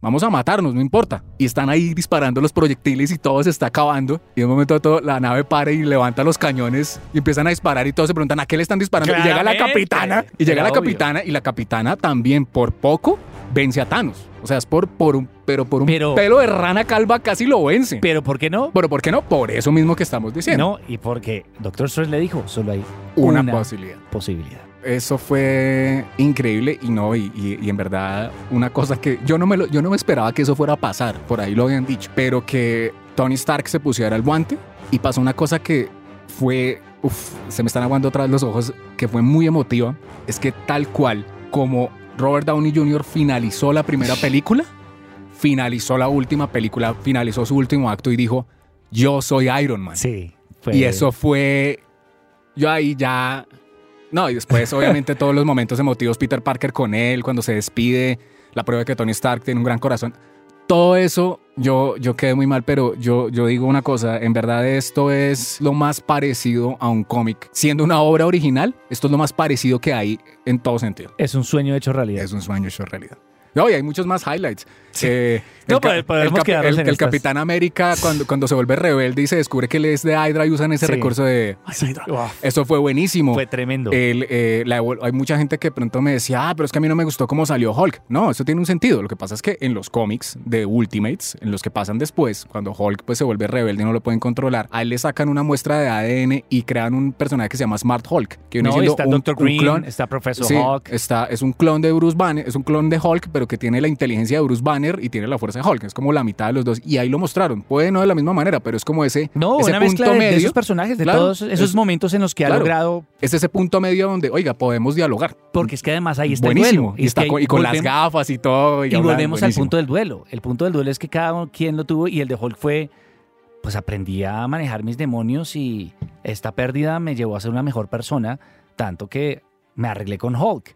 Vamos a matarnos, no importa. Y están ahí disparando los proyectiles y todo se está acabando. Y de un momento a otro la nave para y levanta los cañones y empiezan a disparar y todos se preguntan a qué le están disparando. Y llega la capitana. Y llega Era la obvio. capitana y la capitana también por poco vence a Thanos. O sea, es por, por un, pero por un Pero- pelo de rana calva casi lo vence. Pero ¿por qué no? Pero ¿por qué no? Por eso mismo que estamos diciendo. No, y porque Doctor Strange le dijo, solo hay Una, una, posibilidad. posibilidad. Eso fue increíble y no, y, y- y en verdad una cosa que yo no, me lo- yo no me esperaba que eso fuera a pasar, por ahí lo habían dicho, pero que Tony Stark se pusiera el guante y pasó una cosa que fue, uf, se me están aguando otra vez los ojos, que fue muy emotiva, es que tal cual como Robert Downey Jr. finalizó la primera película, finalizó la última película, finalizó su último acto y dijo, yo soy Iron Man. Sí. fue- Y eso fue. Yo ahí ya. No, y después, obviamente, todos los momentos emotivos, Peter Parker con él, cuando se despide, la prueba de que Tony Stark tiene un gran corazón. Todo eso, yo, yo quedé muy mal, pero yo, yo digo una cosa: en verdad, esto es lo más parecido a un cómic. Siendo una obra original, esto es lo más parecido que hay en todo sentido. Es un sueño hecho realidad. Es un sueño hecho realidad. No, y hay muchos más highlights. Eh, No, el, podemos el el- en el. Capitán América, cuando, cuando se vuelve rebelde y se descubre que él es de Hydra y usan ese Sí. recurso de. Eso fue buenísimo. fue tremendo. El, eh, la hay mucha gente que pronto me decía, ah, pero es que a mí no me gustó cómo salió Hulk. No, eso tiene un sentido. Lo que pasa es que en los cómics de Ultimates, en los que pasan después, cuando Hulk pues, se vuelve rebelde y no lo pueden controlar, a él le sacan una muestra de ADN y crean un personaje que se llama Smart Hulk. Que no, está un- un Green, clon- está Professor Sí, Hawk. está, es un clon de Bruce Banner, es un clon de Hulk, pero que tiene la inteligencia de Bruce Banner y tiene la fuerza de Hulk. Es como la mitad de los dos. Y ahí lo mostraron. Puede no de la misma manera, pero es como ese, No, ese una mezcla punto de, de medio. esos personajes, de Claro, todos esos es- momentos en los que ha claro. logrado, Es ese punto medio donde, oiga, podemos dialogar. porque es que además ahí está buenísimo. el duelo. Y, Es está con, y con las gafas y todo. Y, Y volvemos al punto del duelo. El punto del duelo es que cada quien lo tuvo y el de Hulk fue, pues aprendí a manejar mis demonios y esta pérdida me llevó a ser una mejor persona, tanto que me arreglé con Hulk.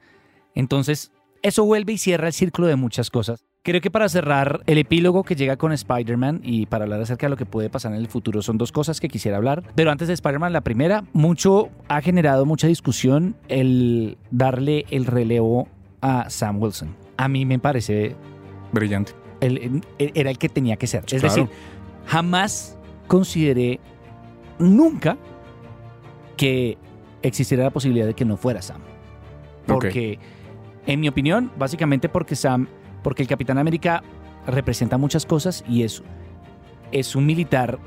Entonces, eso vuelve y cierra el círculo de muchas cosas. Creo que para cerrar el epílogo que llega con Spider-Man y para hablar acerca de lo que puede pasar en el futuro son dos cosas que quisiera hablar. Pero antes de Spider-Man, la primera, mucho ha generado mucha discusión el darle el relevo a Sam Wilson. A mí me parece Brillante. el- era el que tenía que ser. Es Claro. decir, jamás consideré nunca que existiera la posibilidad de que no fuera Sam. Porque, en mi opinión, básicamente porque Sam, porque el Capitán América representa muchas cosas y es, es un militar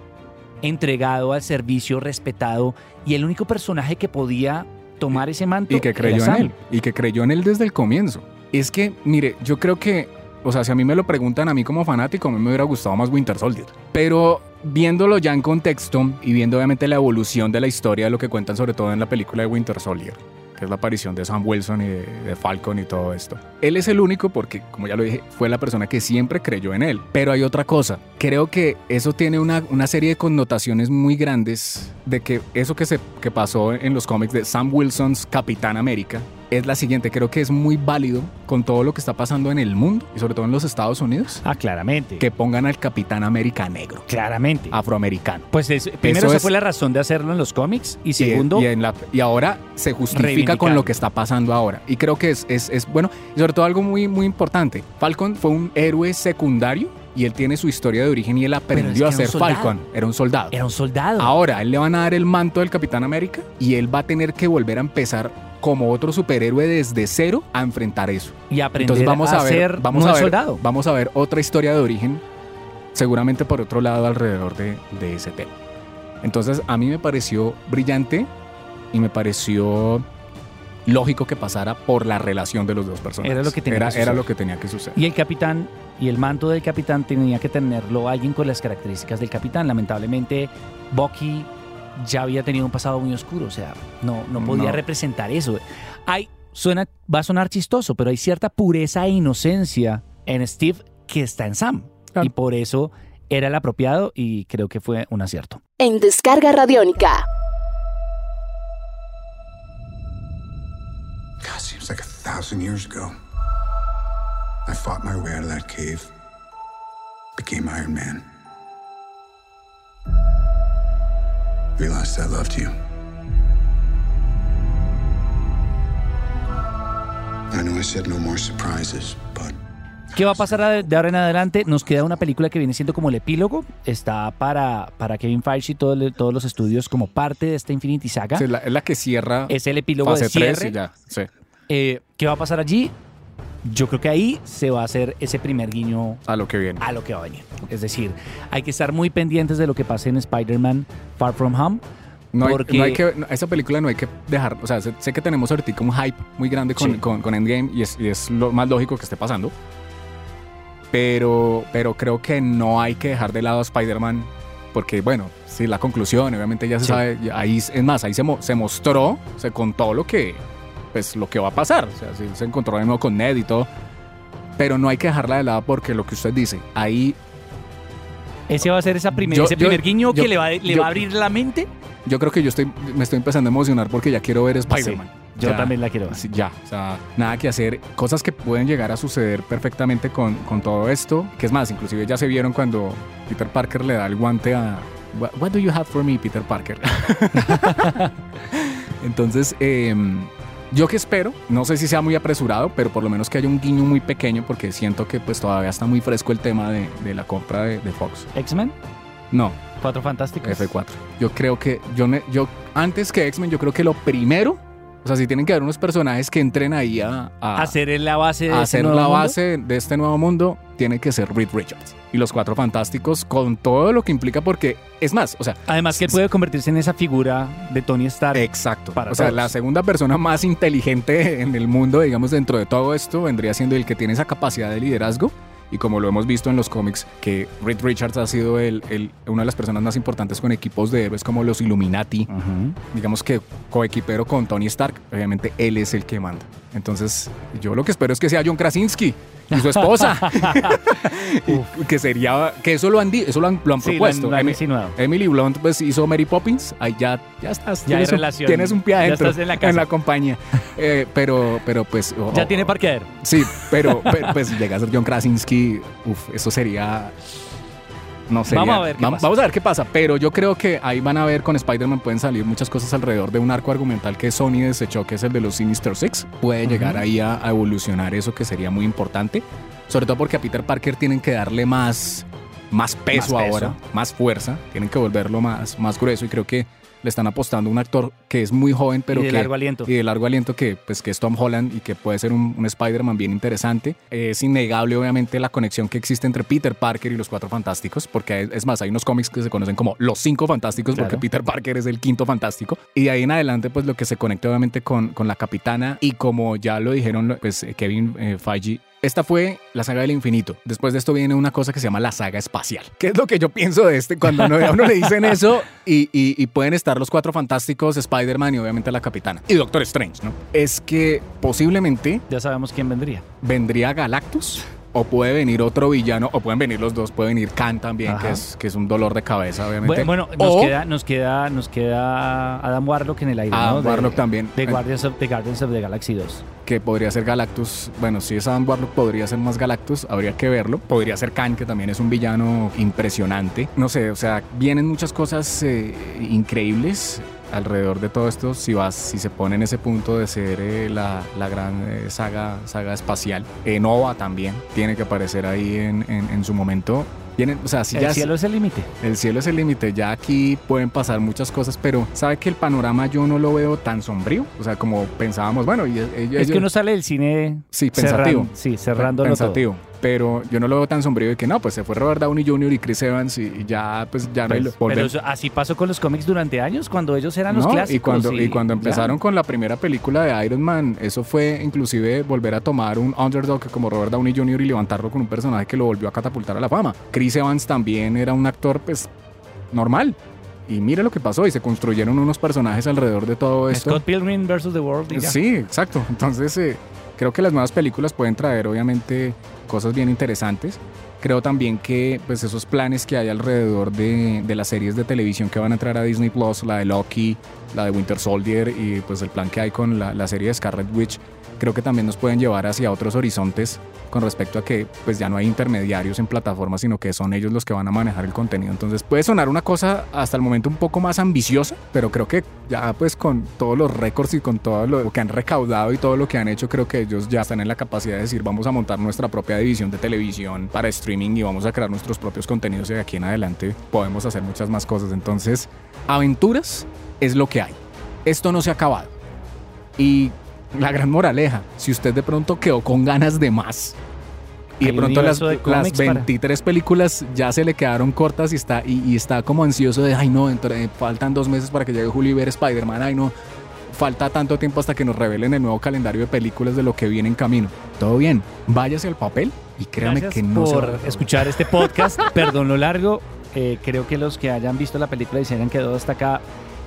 entregado al servicio, respetado y el único personaje que podía tomar ese manto Y que era creyó en él. Y que creyó en él desde el comienzo. Es que, mire, yo creo que, o sea, si a mí me lo preguntan a mí como fanático, a mí me hubiera gustado más Winter Soldier. Pero viéndolo ya en contexto y viendo obviamente la evolución de la historia de lo que cuentan sobre todo en la película de Winter Soldier, que es la aparición de Sam Wilson y de, Falcon y todo esto. Él es el único porque, como ya lo dije, fue la persona que siempre creyó en él. Pero hay otra cosa. Creo que eso tiene una, una serie de connotaciones muy grandes de que eso que, se, que pasó en los cómics de Sam Wilson's Capitán América es la siguiente. Creo que es muy válido con todo lo que está pasando en el mundo y sobre todo en los Estados Unidos Ah, claramente. que pongan al Capitán América negro, claramente. afroamericano. Pues es- primero esa es- fue la razón de hacerlo en los cómics y segundo, y, en la- y ahora se justifica con lo que está pasando ahora. Y creo que es, es, es bueno. Y sobre todo algo muy, muy importante. Falcon fue un héroe secundario y él tiene su historia de origen y él es aprendió que a ser. Falcon. Era un soldado. era un soldado. Ahora, él le van a dar el manto del Capitán América y él va a tener que volver a empezar como otro superhéroe desde cero a enfrentar eso. y aprender Entonces vamos a, ver, ser vamos un a ver, soldado. vamos a ver otra historia de origen, seguramente por otro lado alrededor de, de ese tema. Entonces a mí me pareció brillante y me pareció lógico que pasara por la relación de los dos personajes. Era lo que tenía era, que suceder. era lo que tenía que suceder. Y el capitán y el manto del capitán tenía que tenerlo alguien con las características del capitán. Lamentablemente, Bucky ya había tenido un pasado muy oscuro, o sea, no, no podía No. representar eso. Hay, suena, va a sonar chistoso, pero hay cierta pureza e inocencia en Steve que está en Sam. Claro. Y por eso era el apropiado y creo que fue un acierto. En Descarga Radiónica. God, seems like a thousand years ago. I fought my way out of that cave, became Iron Man. Realized I loved you. I know I said no more surprises, but ¿Qué va a pasar de ahora en adelante? Nos queda una película que viene siendo como el epílogo. Está para, para Kevin Feige y todo todos los estudios como parte de esta Infinity Saga. Sí, es, la, es la que cierra Es el epílogo fase de cierre. 3 y ya. Sí. Eh, ¿Qué va a pasar allí? Yo creo que ahí se va a hacer ese primer guiño A lo que viene. a lo que va a venir. Es decir, hay que estar muy pendientes de lo que pase en Spider-Man Far From Home. No hay, porque- no hay que, no, esa película no hay que dejar, o sea, sé, sé que tenemos ahorita un hype muy grande con, Sí. con, con Endgame y es, y es lo más lógico que esté pasando. Pero, pero creo que no hay que dejar de lado a Spider-Man porque, bueno, sí, la conclusión, obviamente ya se Sí. sabe, ahí, es más, ahí se, mo- se mostró, se contó lo que, pues, lo que va a pasar. O sea, sí, se encontró de nuevo con Ned y todo. Pero no hay que dejarla de lado porque lo que usted dice, ahí Ese va a ser esa primer, Yo- ese yo- primer guiño yo- que le, va, le va a abrir la mente. yo creo que yo estoy, me estoy empezando a emocionar porque ya quiero ver Spider-Man. Yo Ya. también la quiero ver. Ya, o sea, nada que hacer. Cosas que pueden llegar a suceder perfectamente con, con todo esto. Que es más, inclusive ya se vieron cuando Peter Parker le da el guante a... What, do you have for me, Peter Parker? Entonces, em, yo que espero, no sé si sea muy apresurado, pero por lo menos que haya un guiño muy pequeño porque siento que pues todavía está muy fresco el tema de, de la compra de, de Fox. X-Men, No, Cuatro Fantásticos. F4. Yo creo que, yo antes que X-Men, yo creo que lo primero, o sea, si tienen que haber unos personajes que entren ahí a, a- Hacer la base de a ese hacer nuevo la mundo. base de este nuevo mundo, tiene que ser Reed Richards. Y los Cuatro Fantásticos con todo lo que implica porque, es más, o sea, Además que él puede convertirse en esa figura de Tony Stark. Exacto. Para o sea, todos. la segunda persona más inteligente en el mundo, digamos, dentro de todo esto, vendría siendo el que tiene esa capacidad de liderazgo. Y como lo hemos visto en los cómics, que Reed Richards ha sido el, el- una de las personas más importantes con equipos de héroes como los Illuminati, digamos que coequipero con Tony Stark, obviamente él es el que manda. Entonces, yo lo que espero es que sea John Krasinski y su esposa. Y que sería, que eso lo han, eso lo han, lo han Sí, lo propuesto. han- lo han Emi- insinuado. Emily Blunt pues hizo Mary Poppins, ahí ya, ya estás, Ya tienes, hay un, relación. tienes un pie Ya adentro estás en la casa. compañía. Eh, pero, pero pues... Ya o- tiene parqueadero. Sí, pero, pero, pues llega a ser John Krasinski, uf, eso sería... No sé. Vamos a ver qué pasa. Vamos a ver qué pasa, pero yo creo que ahí van a ver con Spider-Man pueden salir muchas cosas alrededor de un arco argumental que Sony desechó, que es el de los Sinister Six. Puede llegar ahí a, a evolucionar eso que sería muy importante, sobre todo porque a Peter Parker tienen que darle más, más peso Más peso. ahora, más fuerza, tienen que volverlo más, más grueso y creo que le están apostando a un actor que es muy joven, pero y de que largo aliento. y de largo aliento que, pues, que es Tom Holland y que puede ser un, un Spider-Man bien interesante. Es innegable, obviamente, la conexión que existe entre Peter Parker y los Cuatro Fantásticos, porque es, más, hay unos cómics que se conocen como los Cinco Fantásticos, Claro. porque Peter Parker es el quinto fantástico. Y de ahí en adelante, pues, lo que se conecta, obviamente, con, con la Capitana y como ya lo dijeron, pues, eh, Kevin eh, Feige, esta fue la saga del infinito. Después de esto viene una cosa que se llama la saga espacial. ¿Qué es lo que yo pienso de este? Cuando uno- a uno le dicen eso y, y- y pueden estar los cuatro fantásticos, Spider-Man y obviamente la capitana. Y Doctor Strange, ¿no? Es que posiblemente Ya sabemos quién vendría. vendría Galactus. O puede venir otro villano, o pueden venir los dos, puede venir Khan también, que es, que es un dolor de cabeza, obviamente. Bueno, bueno, nos O queda, nos queda, nos queda Adam Warlock en el aire, Adam ¿no? De- Warlock también. De Guardians of, de Guardians of the Galaxy 2. que podría ser Galactus. Bueno, si es Adam Warlock, podría ser más Galactus, habría que verlo. Podría ser Khan, que también es un villano impresionante. No sé, o sea, vienen muchas cosas eh, increíbles alrededor de todo esto si vas si se pone en ese punto de ser eh, la, la gran eh, saga saga espacial Eh, Nova también tiene que aparecer ahí en, en- en su momento Vienen, o sea, si el ya cielo es el límite. el cielo es el límite. Ya aquí pueden pasar muchas cosas, pero sabe que el panorama yo no lo veo tan sombrío. O sea, como pensábamos, bueno, y ellos, Es que uno sale del cine Sí, pensativo. cerran- sí, cerrándolo todo. Pero yo no lo veo tan sombrío de que no, pues se fue Robert Downey Jr. y Chris Evans y ya pues ya no hay Pues, pero eso- así pasó con los cómics durante años, cuando ellos eran los clásicos. y cuando, y cuando ya. empezaron con la primera película de Iron Man, eso fue inclusive volver a tomar un underdog como Robert Downey Jr. y levantarlo con un personaje que lo volvió a catapultar a la fama. Chris Evans también era un actor pues normal. Y mire lo que pasó, y se construyeron unos personajes alrededor de todo esto. Scott Pilgrim versus The World. y ya. Sí, exacto. Entonces, eh, creo que las nuevas películas pueden traer, obviamente, cosas bien interesantes. Creo también que pues, esos planes que hay alrededor de, de las series de televisión que van a entrar a Disney Plus, la de Loki, la de Winter Soldier y pues el plan que hay con la, la serie de Scarlet Witch, creo que también nos pueden llevar hacia otros horizontes con respecto a que pues ya no hay intermediarios en plataformas, sino que son ellos los que van a manejar el contenido. Entonces puede sonar una cosa hasta el momento un poco más ambiciosa, pero creo que ya pues con todos los récords y con todo lo que han recaudado y todo lo que han hecho, creo que ellos ya están en la capacidad de decir vamos a montar nuestra propia división de televisión para streaming y vamos a crear nuestros propios contenidos y de aquí en adelante podemos hacer muchas más cosas. Entonces, aventuras es lo que hay. Esto no se ha acabado. Y la gran moraleja, si usted de pronto quedó con ganas de más y de pronto las, universo de las cómics para- 23 películas ya se le quedaron cortas y está, y, y está como ansioso de, ay no, faltan dos meses para que llegue Julio y ver Spider-Man, ay no, falta tanto tiempo hasta que nos revelen el nuevo calendario de películas de lo que viene en camino. Todo bien, váyase al papel y créame Gracias que no por escuchar este podcast. Perdón lo largo. Eh, creo que los que hayan visto la película y se hayan quedado hasta acá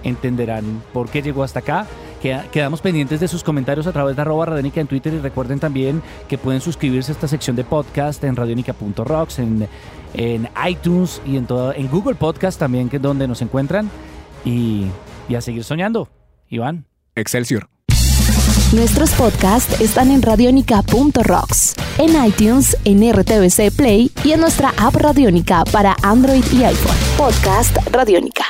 entenderán por qué llegó hasta acá. Queda- Quedamos pendientes de sus comentarios a través de arroba Radionica en Twitter y recuerden también que pueden suscribirse a esta sección de podcast en radionica.rocks, en, en iTunes y en, todo, en Google Podcast también, que es donde nos encuentran. Y, y a seguir soñando. Iván. Excelsior. Nuestros podcasts están en radionica.rocks, en iTunes, en RTVC Play y en nuestra app Radionica para Android y iPhone. Podcast Radionica.